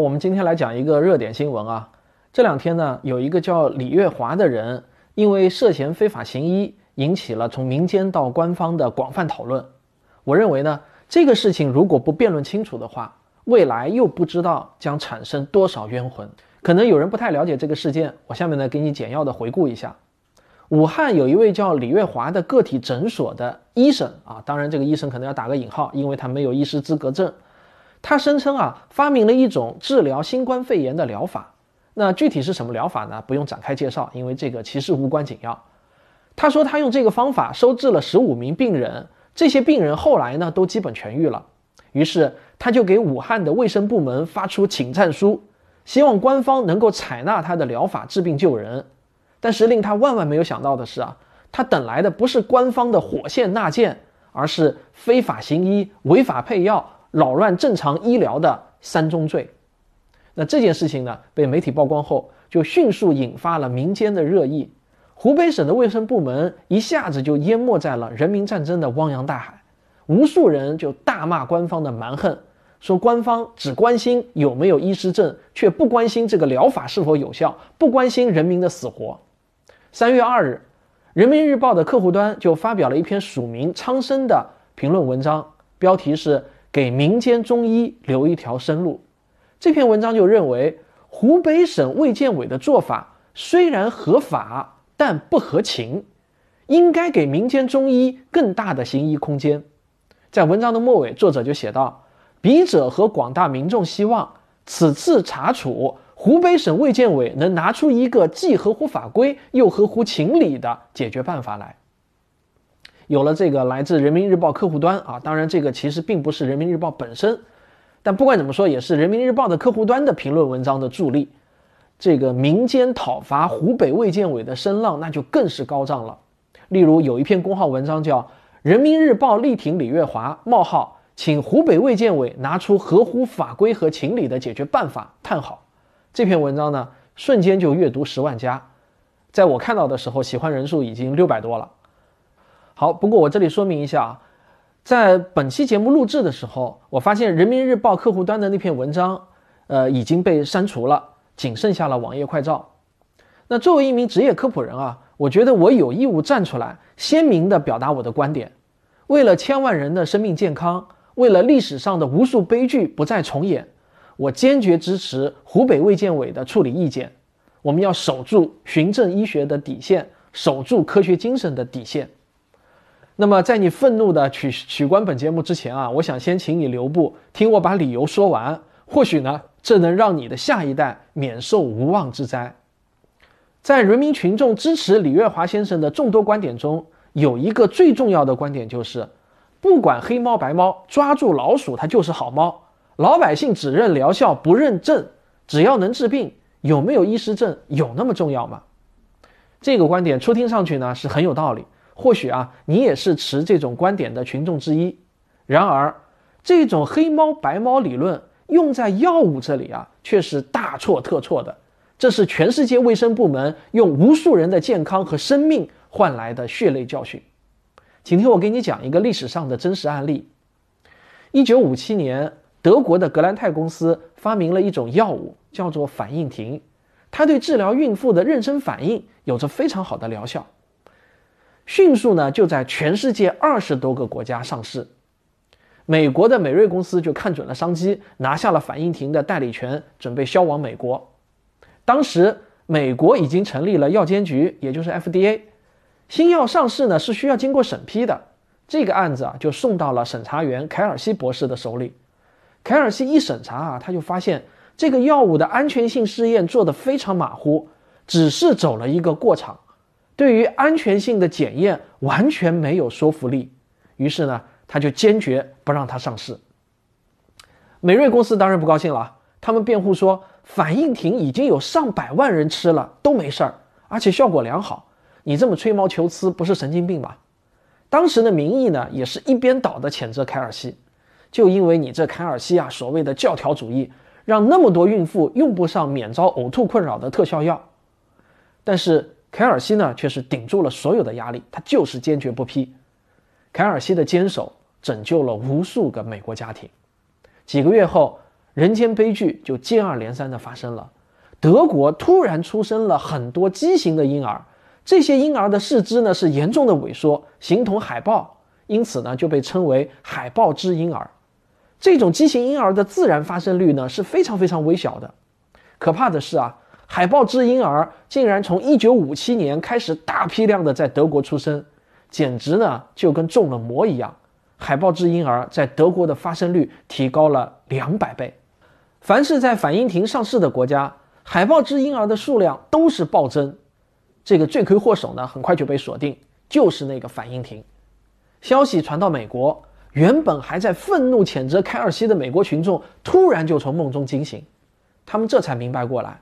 我们今天来讲一个热点新闻啊。这两天呢，有一个叫李月华的人，因为涉嫌非法行医，引起了从民间到官方的广泛讨论。我认为呢，这个事情如果不辩论清楚的话，未来又不知道将产生多少冤魂。可能有人不太了解这个事件，我下面呢给你简要的回顾一下。武汉有一位叫李月华的个体诊所的医生啊，当然这个医生可能要打个引号，因为他没有医师资格证。他声称啊，发明了一种治疗新冠肺炎的疗法。那具体是什么疗法呢？不用展开介绍，因为这个其实无关紧要。他说他用这个方法收治了十五名病人，这些病人后来呢都基本痊愈了。于是他就给武汉的卫生部门发出请战书，希望官方能够采纳他的疗法治病救人。但是令他万万没有想到的是啊，他等来的不是官方的火线纳谏，而是非法行医、违法配药。扰乱正常医疗的三宗罪，那这件事情呢，被媒体曝光后，就迅速引发了民间的热议。湖北省的卫生部门一下子就淹没在了人民战争的汪洋大海，无数人就大骂官方的蛮横，说官方只关心有没有医师证，却不关心这个疗法是否有效，不关心人民的死活。三月二日，人民日报的客户端就发表了一篇署名苍生的评论文章，标题是。给民间中医留一条生路。这篇文章就认为，湖北省卫健委的做法虽然合法，但不合情，应该给民间中医更大的行医空间。在文章的末尾，作者就写道：“笔者和广大民众希望，此次查处，湖北省卫健委能拿出一个既合乎法规又合乎情理的解决办法来。”有了这个来自人民日报客户端啊，当然这个其实并不是人民日报本身，但不管怎么说，也是人民日报的客户端的评论文章的助力。这个民间讨伐湖北卫健委的声浪那就更是高涨了。例如有一篇公号文章叫《人民日报力挺李月华：冒号，请湖北卫健委拿出合乎法规和情理的解决办法。叹号，这篇文章呢，瞬间就阅读十万加，在我看到的时候，喜欢人数已经六百多了。好，不过我这里说明一下啊，在本期节目录制的时候，我发现人民日报客户端的那篇文章，呃，已经被删除了，仅剩下了网页快照。那作为一名职业科普人啊，我觉得我有义务站出来，鲜明地表达我的观点。为了千万人的生命健康，为了历史上的无数悲剧不再重演，我坚决支持湖北卫健委的处理意见。我们要守住循证医学的底线，守住科学精神的底线。那么，在你愤怒的取取关本节目之前啊，我想先请你留步，听我把理由说完。或许呢，这能让你的下一代免受无妄之灾。在人民群众支持李月华先生的众多观点中，有一个最重要的观点就是：不管黑猫白猫，抓住老鼠它就是好猫。老百姓只认疗效不认证，只要能治病，有没有医师证有那么重要吗？这个观点初听上去呢是很有道理。或许啊，你也是持这种观点的群众之一。然而，这种黑猫白猫理论用在药物这里啊，却是大错特错的。这是全世界卫生部门用无数人的健康和生命换来的血泪教训。请听我给你讲一个历史上的真实案例。一九五七年，德国的格兰泰公司发明了一种药物，叫做反应停，它对治疗孕妇的妊娠反应有着非常好的疗效。迅速呢，就在全世界二十多个国家上市。美国的美瑞公司就看准了商机，拿下了反应停的代理权，准备销往美国。当时美国已经成立了药监局，也就是 FDA。新药上市呢是需要经过审批的，这个案子啊就送到了审查员凯尔西博士的手里。凯尔西一审查啊，他就发现这个药物的安全性试验做得非常马虎，只是走了一个过场。对于安全性的检验完全没有说服力，于是呢，他就坚决不让它上市。美瑞公司当然不高兴了，他们辩护说，反应停已经有上百万人吃了都没事儿，而且效果良好，你这么吹毛求疵不是神经病吗？当时的民意呢，也是一边倒的谴责凯尔西，就因为你这凯尔西啊，所谓的教条主义，让那么多孕妇用不上免遭呕吐困扰的特效药，但是。凯尔西呢，却是顶住了所有的压力，他就是坚决不批。凯尔西的坚守拯救了无数个美国家庭。几个月后，《人间悲剧就接二连三的发生了。德国突然出生了很多畸形的婴儿，这些婴儿的四肢呢是严重的萎缩，形同海豹，因此呢就被称为海豹之婴儿。这种畸形婴儿的自然发生率呢是非常非常微小的。可怕的是啊，海豹肢婴儿竟然从1957年开始大批量的在德国出生，简直呢就跟中了魔一样。海豹肢婴儿在德国的发生率提高了两百倍。凡是在反应停上市的国家。海豹肢婴儿的数量都是暴增，这个罪魁祸首呢，很快就被锁定，就是那个反应停。消息传到美国，原本还在愤怒谴责凯尔西的美国群众，突然就从梦中惊醒，他们这才明白过来，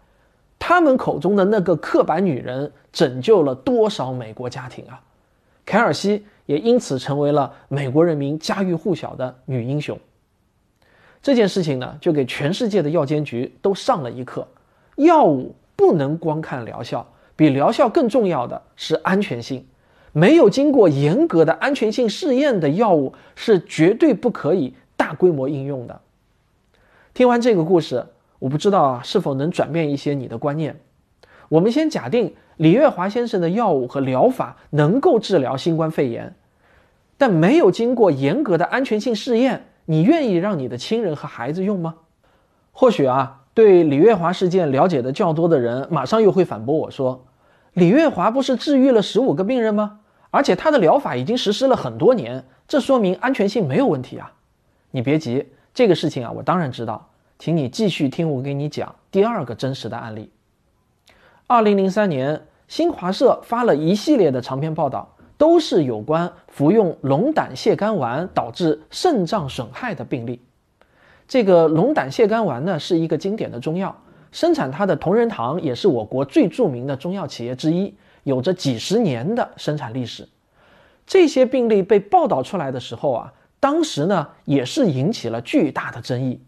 他们口中的那个刻板女人，拯救了多少美国家庭啊！凯尔西也因此成为了美国人民家喻户晓的女英雄。这件事情呢，就给全世界的药监局都上了一课。药物不能光看疗效，比疗效更重要的是安全性。没有经过严格的安全性试验的药物是绝对不可以大规模应用的。听完这个故事，我不知道是否能转变一些你的观念。我们先假定李月华先生的药物和疗法能够治疗新冠肺炎，但没有经过严格的安全性试验，你愿意让你的亲人和孩子用吗？或许啊。对李月华事件了解的较多的人，马上又会反驳我说：“李月华不是治愈了十五个病人吗？而且他的疗法已经实施了很多年，这说明安全性没有问题啊！”你别急，这个事情啊，我当然知道，请你继续听我给你讲第二个真实的案例。二零零三年，新华社发了一系列的长篇报道，都是有关服用龙胆泻肝丸导致肾脏损害的病例。这个龙胆泻肝丸呢，是一个经典的中药，生产它的同仁堂也是我国最著名的中药企业之一，有着几十年的生产历史。这些病例被报道出来的时候啊，当时呢也是引起了巨大的争议，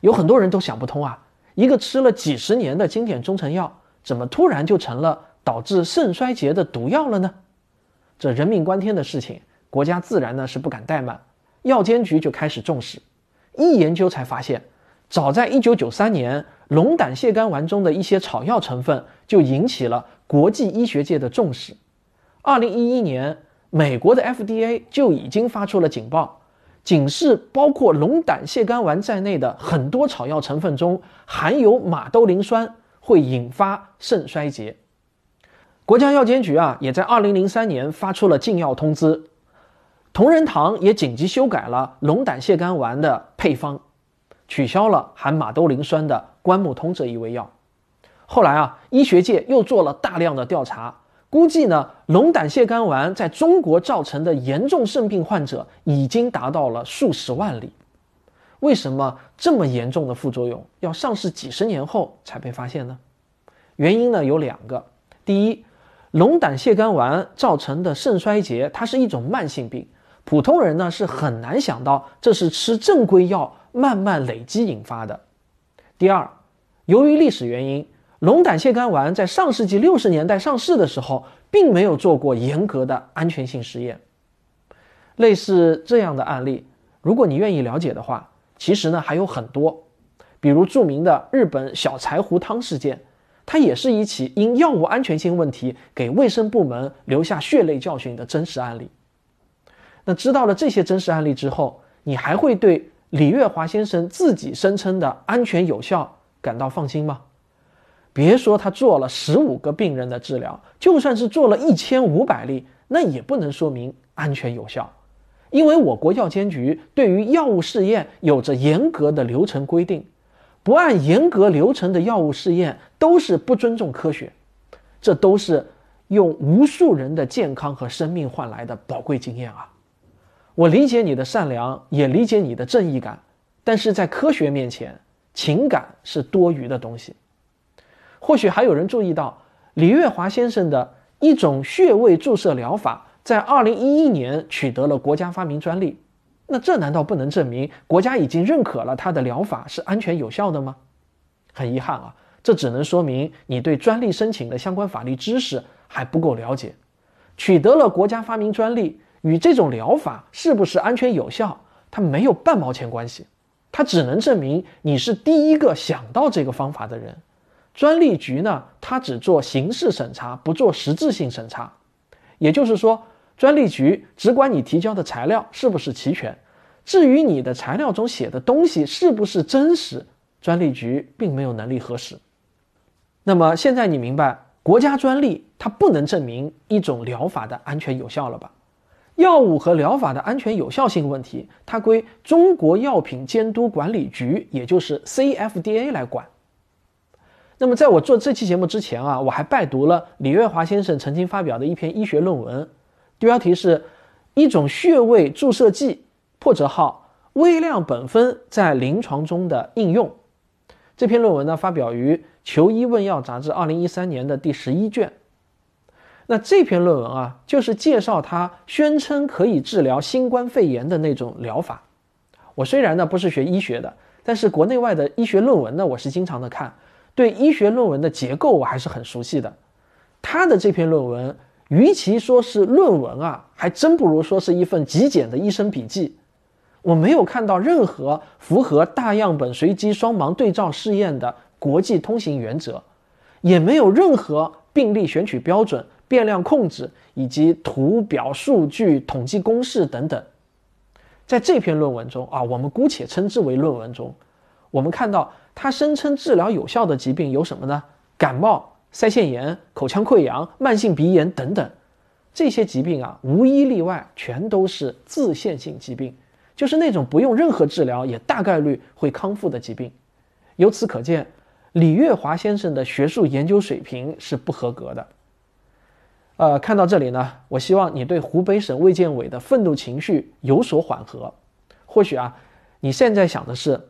有很多人都想不通啊，一个吃了几十年的经典中成药，怎么突然就成了导致肾衰竭的毒药了呢？这人命关天的事情，国家自然呢是不敢怠慢，药监局就开始重视。一研究才发现，早在1993年，龙胆泻肝丸中的一些草药成分就引起了国际医学界的重视。2011年，美国的 FDA 就已经发出了警报，警示包括龙胆泻肝丸在内的很多草药成分中含有马兜铃酸，会引发肾衰竭。国家药监局啊，也在2003年发出了禁药通知。同仁堂也紧急修改了龙胆泻肝丸的配方，取消了含马兜铃酸的关木通这一味药。后来啊，医学界又做了大量的调查，估计呢，龙胆泻肝丸在中国造成的严重肾病患者已经达到了数十万例。为什么这么严重的副作用要上市几十年后才被发现呢？原因呢有两个。第一，龙胆泻肝丸造成的肾衰竭，它是一种慢性病。普通人呢是很难想到这是吃正规药慢慢累积引发的。第二，由于历史原因，龙胆泻肝丸在上世纪六十年代上市的时候，并没有做过严格的安全性实验。类似这样的案例，如果你愿意了解的话，其实呢还有很多，比如著名的日本小柴胡汤事件，它也是一起因药物安全性问题给卫生部门留下血泪教训的真实案例。那知道了这些真实案例之后，你还会对李月华先生自己声称的安全有效感到放心吗？别说他做了十五个病人的治疗，就算是做了一千五百例，那也不能说明安全有效，因为我国药监局对于药物试验有着严格的流程规定，不按严格流程的药物试验都是不尊重科学，这都是用无数人的健康和生命换来的宝贵经验啊！我理解你的善良，也理解你的正义感，但是在科学面前，情感是多余的东西。或许还有人注意到，李月华先生的一种穴位注射疗法，在二零一一年取得了国家发明专利。那这难道不能证明国家已经认可了他的疗法是安全有效的吗？很遗憾啊，这只能说明你对专利申请的相关法律知识还不够了解。取得了国家发明专利。与这种疗法是不是安全有效，它没有半毛钱关系。它只能证明你是第一个想到这个方法的人。专利局呢，它只做形式审查，不做实质性审查。也就是说，专利局只管你提交的材料是不是齐全，至于你的材料中写的东西是不是真实，专利局并没有能力核实。那么现在你明白，国家专利它不能证明一种疗法的安全有效了吧？药物和疗法的安全有效性问题，它归中国药品监督管理局，也就是 CFDA 来管。那么在我做这期节目之前啊，我还拜读了李月华先生曾经发表的一篇医学论文，标题是“一种穴位注射剂，破折号微量苯酚在临床中的应用”。这篇论文呢，发表于《求医问药》杂志二零一三年的第十一卷。那这篇论文啊，就是介绍他宣称可以治疗新冠肺炎的那种疗法。我虽然呢不是学医学的，但是国内外的医学论文呢，我是经常的看，对医学论文的结构我还是很熟悉的。他的这篇论文，与其说是论文啊，还真不如说是一份极简的医生笔记。我没有看到任何符合大样本随机双盲对照试验的国际通行原则，也没有任何病例选取标准。变量控制以及图表数据统计公式等等，在这篇论文中啊，我们姑且称之为论文中，我们看到他声称治疗有效的疾病有什么呢？感冒、腮腺炎、口腔溃疡、慢性鼻炎等等，这些疾病啊，无一例外全都是自限性疾病，就是那种不用任何治疗也大概率会康复的疾病。由此可见，李月华先生的学术研究水平是不合格的。呃，看到这里呢，我希望你对湖北省卫健委的愤怒情绪有所缓和。或许啊，你现在想的是，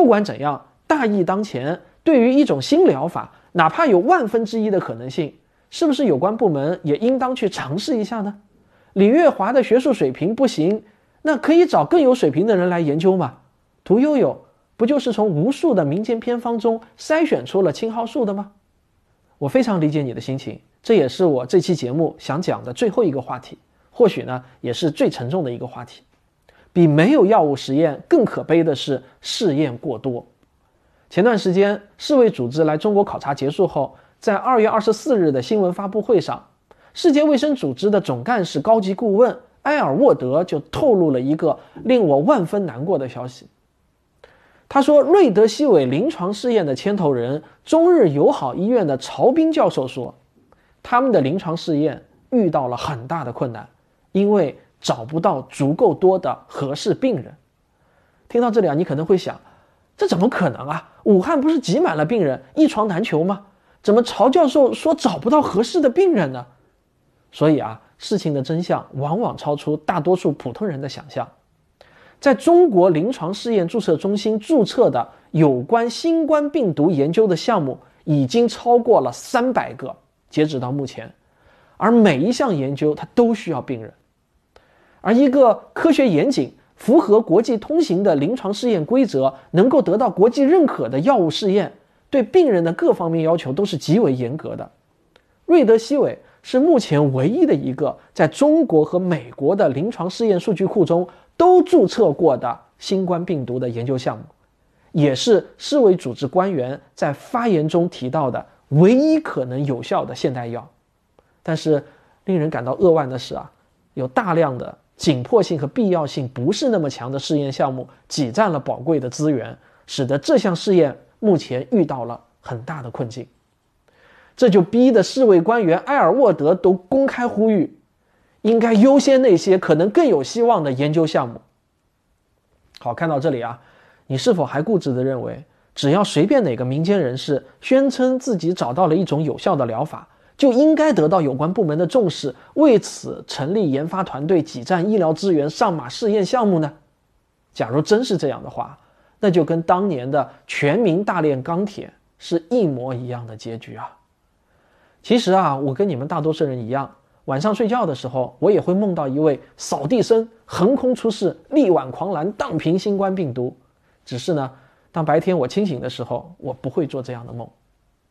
不管怎样，大义当前，对于一种新疗法，哪怕有万分之一的可能性，是不是有关部门也应当去尝试一下呢？李月华的学术水平不行，那可以找更有水平的人来研究嘛？屠呦呦不就是从无数的民间偏方中筛选出了青蒿素的吗？我非常理解你的心情。这也是我这期节目想讲的最后一个话题，或许呢也是最沉重的一个话题。比没有药物实验更可悲的是试验过多。前段时间世卫组织来中国考察结束后，在二月二十四日的新闻发布会上，世界卫生组织的总干事高级顾问埃尔沃德就透露了一个令我万分难过的消息。他说，瑞德西韦临床试验的牵头人中日友好医院的曹斌教授说。他们的临床试验遇到了很大的困难，因为找不到足够多的合适病人。听到这里啊，你可能会想，这怎么可能啊？武汉不是挤满了病人，一床难求吗？怎么曹教授说找不到合适的病人呢？所以啊，事情的真相往往超出大多数普通人的想象。在中国临床试验注册中心注册的有关新冠病毒研究的项目已经超过了三百个。截止到目前，而每一项研究它都需要病人，而一个科学严谨、符合国际通行的临床试验规则、能够得到国际认可的药物试验，对病人的各方面要求都是极为严格的。瑞德西韦是目前唯一的一个在中国和美国的临床试验数据库中都注册过的新冠病毒的研究项目，也是世卫组织官员在发言中提到的。唯一可能有效的现代药，但是令人感到扼腕的是啊，有大量的紧迫性和必要性不是那么强的试验项目挤占了宝贵的资源，使得这项试验目前遇到了很大的困境。这就逼得世卫官员埃尔沃德都公开呼吁，应该优先那些可能更有希望的研究项目。好，看到这里啊，你是否还固执地认为？只要随便哪个民间人士宣称自己找到了一种有效的疗法，就应该得到有关部门的重视，为此成立研发团队、挤占医疗资源、上马试验项目呢？假如真是这样的话，那就跟当年的全民大炼钢铁是一模一样的结局啊！其实啊，我跟你们大多数人一样，晚上睡觉的时候，我也会梦到一位扫地僧横空出世，力挽狂澜，荡平新冠病毒。只是呢。当白天我清醒的时候，我不会做这样的梦。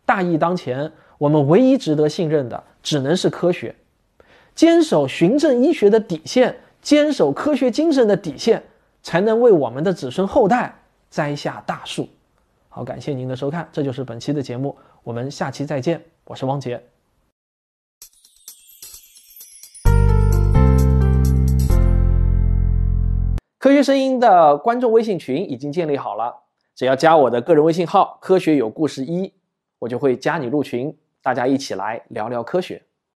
大义当前，我们唯一值得信任的只能是科学，坚守循证医学的底线，坚守科学精神的底线，才能为我们的子孙后代栽下大树。好，感谢您的收看，这就是本期的节目，我们下期再见，我是汪杰。科学声音的观众微信群已经建立好了，只要加我的个人微信号“科学有故事一”，我就会加你入群，大家一起来聊聊科学。